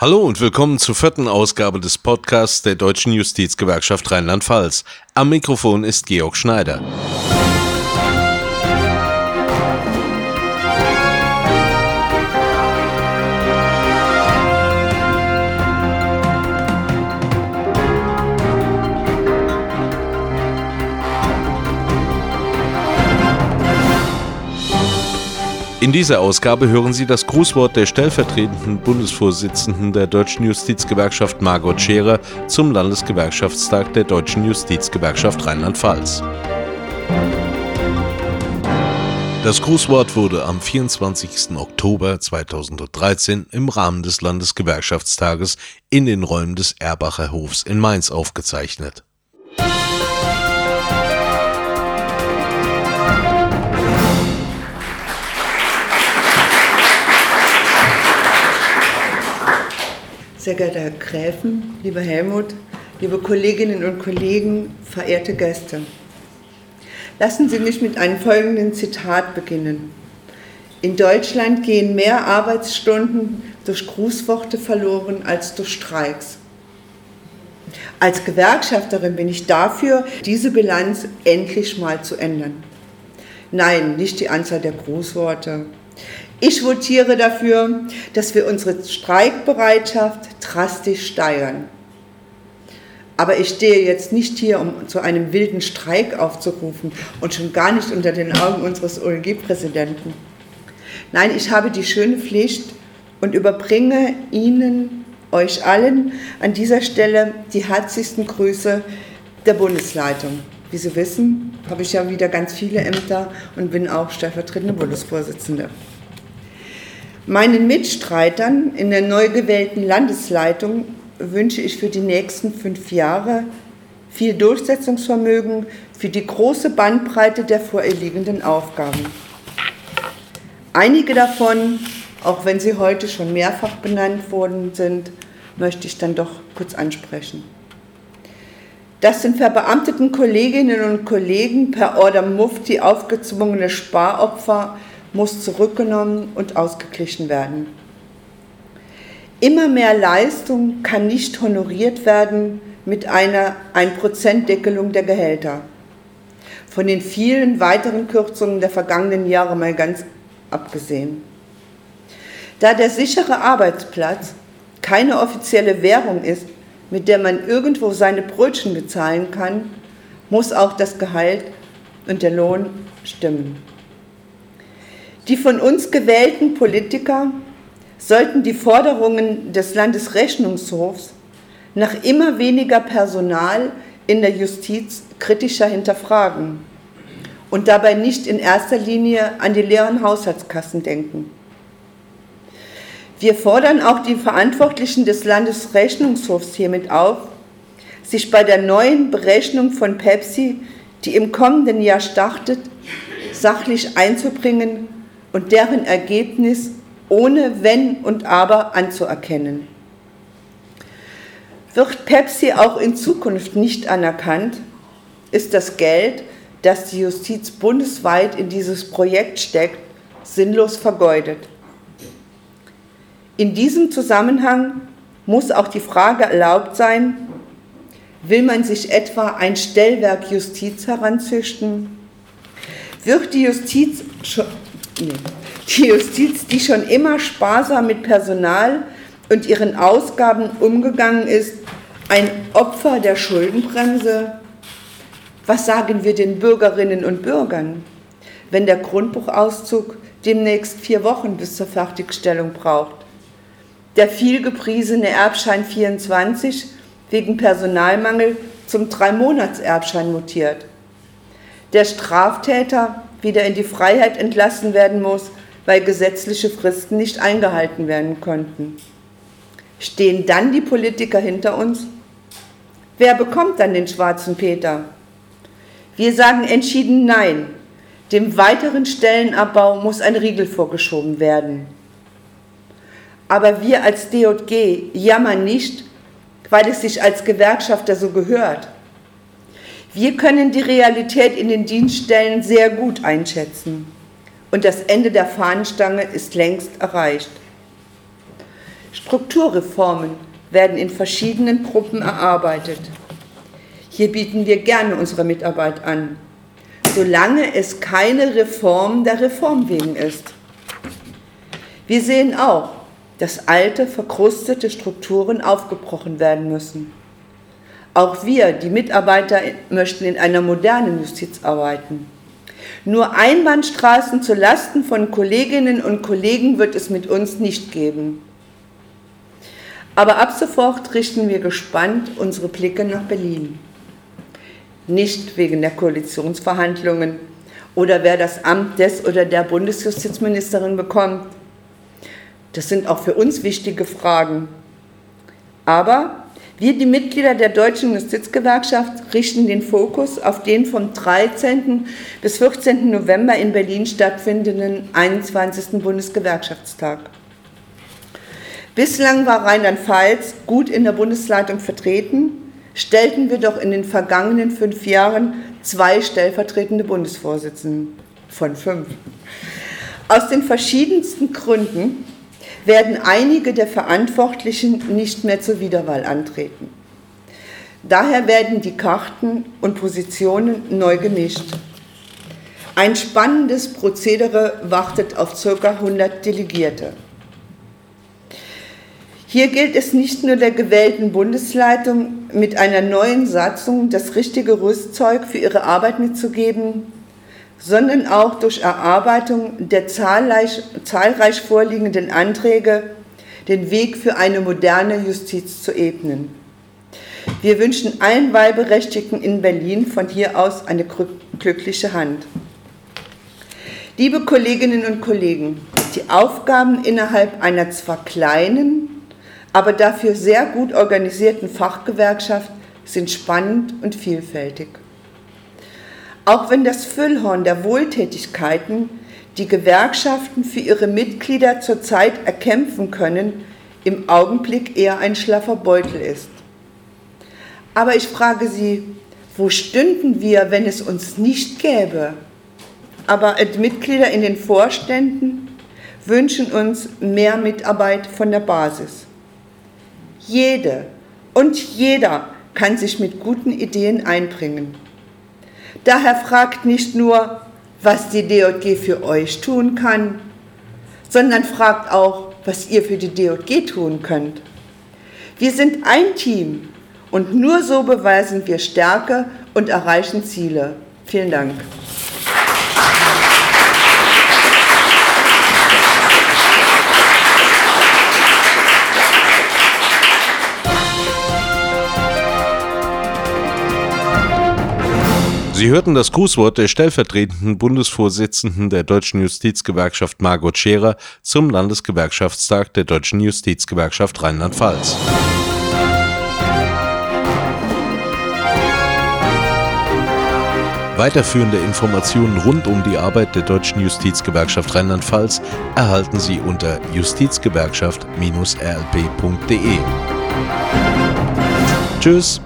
Hallo und willkommen zur vierten Ausgabe des Podcasts der Deutschen Justizgewerkschaft Rheinland-Pfalz. Am Mikrofon ist Georg Schneider. In dieser Ausgabe hören Sie das Grußwort der stellvertretenden Bundesvorsitzenden der Deutschen Justizgewerkschaft Margot Scherer zum Landesgewerkschaftstag der Deutschen Justizgewerkschaft Rheinland-Pfalz. Das Grußwort wurde am 24. Oktober 2013 im Rahmen des Landesgewerkschaftstages in den Räumen des Erbacher Hofs in Mainz aufgezeichnet. Sehr geehrter Herr Gräfen, lieber Helmut, liebe Kolleginnen und Kollegen, verehrte Gäste. Lassen Sie mich mit einem folgenden Zitat beginnen. In Deutschland gehen mehr Arbeitsstunden durch Grußworte verloren als durch Streiks. Als Gewerkschafterin bin ich dafür, diese Bilanz endlich mal zu ändern. Nein, nicht die Anzahl der Grußworte, ich votiere dafür, dass wir unsere Streikbereitschaft drastisch steigern. Aber ich stehe jetzt nicht hier, um zu einem wilden Streik aufzurufen und schon gar nicht unter den Augen unseres OLG-Präsidenten. Nein, ich habe die schöne Pflicht und überbringe Ihnen, euch allen, an dieser Stelle die herzlichsten Grüße der Bundesleitung. Wie Sie wissen, habe ich ja wieder ganz viele Ämter und bin auch stellvertretende Bundesvorsitzende. Meinen Mitstreitern in der neu gewählten Landesleitung wünsche ich für die nächsten fünf Jahre viel Durchsetzungsvermögen für die große Bandbreite der vor ihr liegenden Aufgaben. Einige davon, auch wenn sie heute schon mehrfach benannt worden sind, möchte ich dann doch kurz ansprechen. Das sind verbeamteten Kolleginnen und Kollegen per Order Mufti aufgezwungene Sparopfer muss zurückgenommen und ausgeglichen werden. Immer mehr Leistung kann nicht honoriert werden mit einer 1%-Deckelung der Gehälter. Von den vielen weiteren Kürzungen der vergangenen Jahre mal ganz abgesehen. Da der sichere Arbeitsplatz keine offizielle Währung ist, mit der man irgendwo seine Brötchen bezahlen kann, muss auch das Gehalt und der Lohn stimmen. Die von uns gewählten Politiker sollten die Forderungen des Landesrechnungshofs nach immer weniger Personal in der Justiz kritischer hinterfragen und dabei nicht in erster Linie an die leeren Haushaltskassen denken. Wir fordern auch die Verantwortlichen des Landesrechnungshofs hiermit auf, sich bei der neuen Berechnung von Pepsi, die im kommenden Jahr startet, sachlich einzubringen und deren Ergebnis ohne Wenn und Aber anzuerkennen. Wird Pepsi auch in Zukunft nicht anerkannt, ist das Geld, das die Justiz bundesweit in dieses Projekt steckt, sinnlos vergeudet. In diesem Zusammenhang muss auch die Frage erlaubt sein, will man sich etwa ein Stellwerk Justiz heranzüchten? Wird die Justiz die Justiz, die schon immer sparsam mit Personal und ihren Ausgaben umgegangen ist, ein Opfer der Schuldenbremse? Was sagen wir den Bürgerinnen und Bürgern, wenn der Grundbuchauszug demnächst vier Wochen bis zur Fertigstellung braucht? Der vielgepriesene Erbschein 24 wegen Personalmangel zum Drei-Monats-Erbschein mutiert. Der Straftäter wieder in die Freiheit entlassen werden muss, weil gesetzliche Fristen nicht eingehalten werden konnten. Stehen dann die Politiker hinter uns? Wer bekommt dann den schwarzen Peter? Wir sagen entschieden Nein. Dem weiteren Stellenabbau muss ein Riegel vorgeschoben werden. Aber wir als DJG jammern nicht, weil es sich als Gewerkschafter so gehört. Wir können die Realität in den Dienststellen sehr gut einschätzen und das Ende der Fahnenstange ist längst erreicht. Strukturreformen werden in verschiedenen Gruppen erarbeitet. Hier bieten wir gerne unsere Mitarbeit an, solange es keine Reform der Reform wegen ist. Wir sehen auch, dass alte, verkrustete Strukturen aufgebrochen werden müssen. Auch wir, die Mitarbeiter, möchten in einer modernen Justiz arbeiten. Nur Einbahnstraßen zu Lasten von Kolleginnen und Kollegen wird es mit uns nicht geben. Aber ab sofort richten wir gespannt unsere Blicke nach Berlin. Nicht wegen der Koalitionsverhandlungen oder wer das Amt des oder der Bundesjustizministerin bekommt. Das sind auch für uns wichtige Fragen. Aber wir, die Mitglieder der Deutschen Justizgewerkschaft, richten den Fokus auf den vom 13. bis 14. November in Berlin stattfindenden 21. Bundesgewerkschaftstag. Bislang war Rheinland-Pfalz gut in der Bundesleitung vertreten, stellten wir doch in den vergangenen fünf Jahren zwei stellvertretende Bundesvorsitzende von fünf. Aus den verschiedensten Gründen werden einige der Verantwortlichen nicht mehr zur Wiederwahl antreten. Daher werden die Karten und Positionen neu gemischt. Ein spannendes Prozedere wartet auf ca. 100 Delegierte. Hier gilt es nicht nur der gewählten Bundesleitung mit einer neuen Satzung das richtige Rüstzeug für ihre Arbeit mitzugeben, sondern auch durch Erarbeitung der zahlreich, zahlreich vorliegenden Anträge den Weg für eine moderne Justiz zu ebnen. Wir wünschen allen Wahlberechtigten in Berlin von hier aus eine glückliche Hand. Liebe Kolleginnen und Kollegen, die Aufgaben innerhalb einer zwar kleinen, aber dafür sehr gut organisierten Fachgewerkschaft sind spannend und vielfältig. Auch wenn das Füllhorn der Wohltätigkeiten, die Gewerkschaften für ihre Mitglieder zurzeit erkämpfen können, im Augenblick eher ein schlaffer Beutel ist. Aber ich frage Sie, wo stünden wir, wenn es uns nicht gäbe? Aber Mitglieder in den Vorständen wünschen uns mehr Mitarbeit von der Basis. Jede und jeder kann sich mit guten Ideen einbringen. Daher fragt nicht nur, was die DJG für euch tun kann, sondern fragt auch, was ihr für die DJG tun könnt. Wir sind ein Team und nur so beweisen wir Stärke und erreichen Ziele. Vielen Dank. Sie hörten das Grußwort der stellvertretenden Bundesvorsitzenden der Deutschen Justizgewerkschaft Margot Scherer zum Landesgewerkschaftstag der Deutschen Justizgewerkschaft Rheinland-Pfalz. Weiterführende Informationen rund um die Arbeit der Deutschen Justizgewerkschaft Rheinland-Pfalz erhalten Sie unter justizgewerkschaft-rlp.de. Tschüss.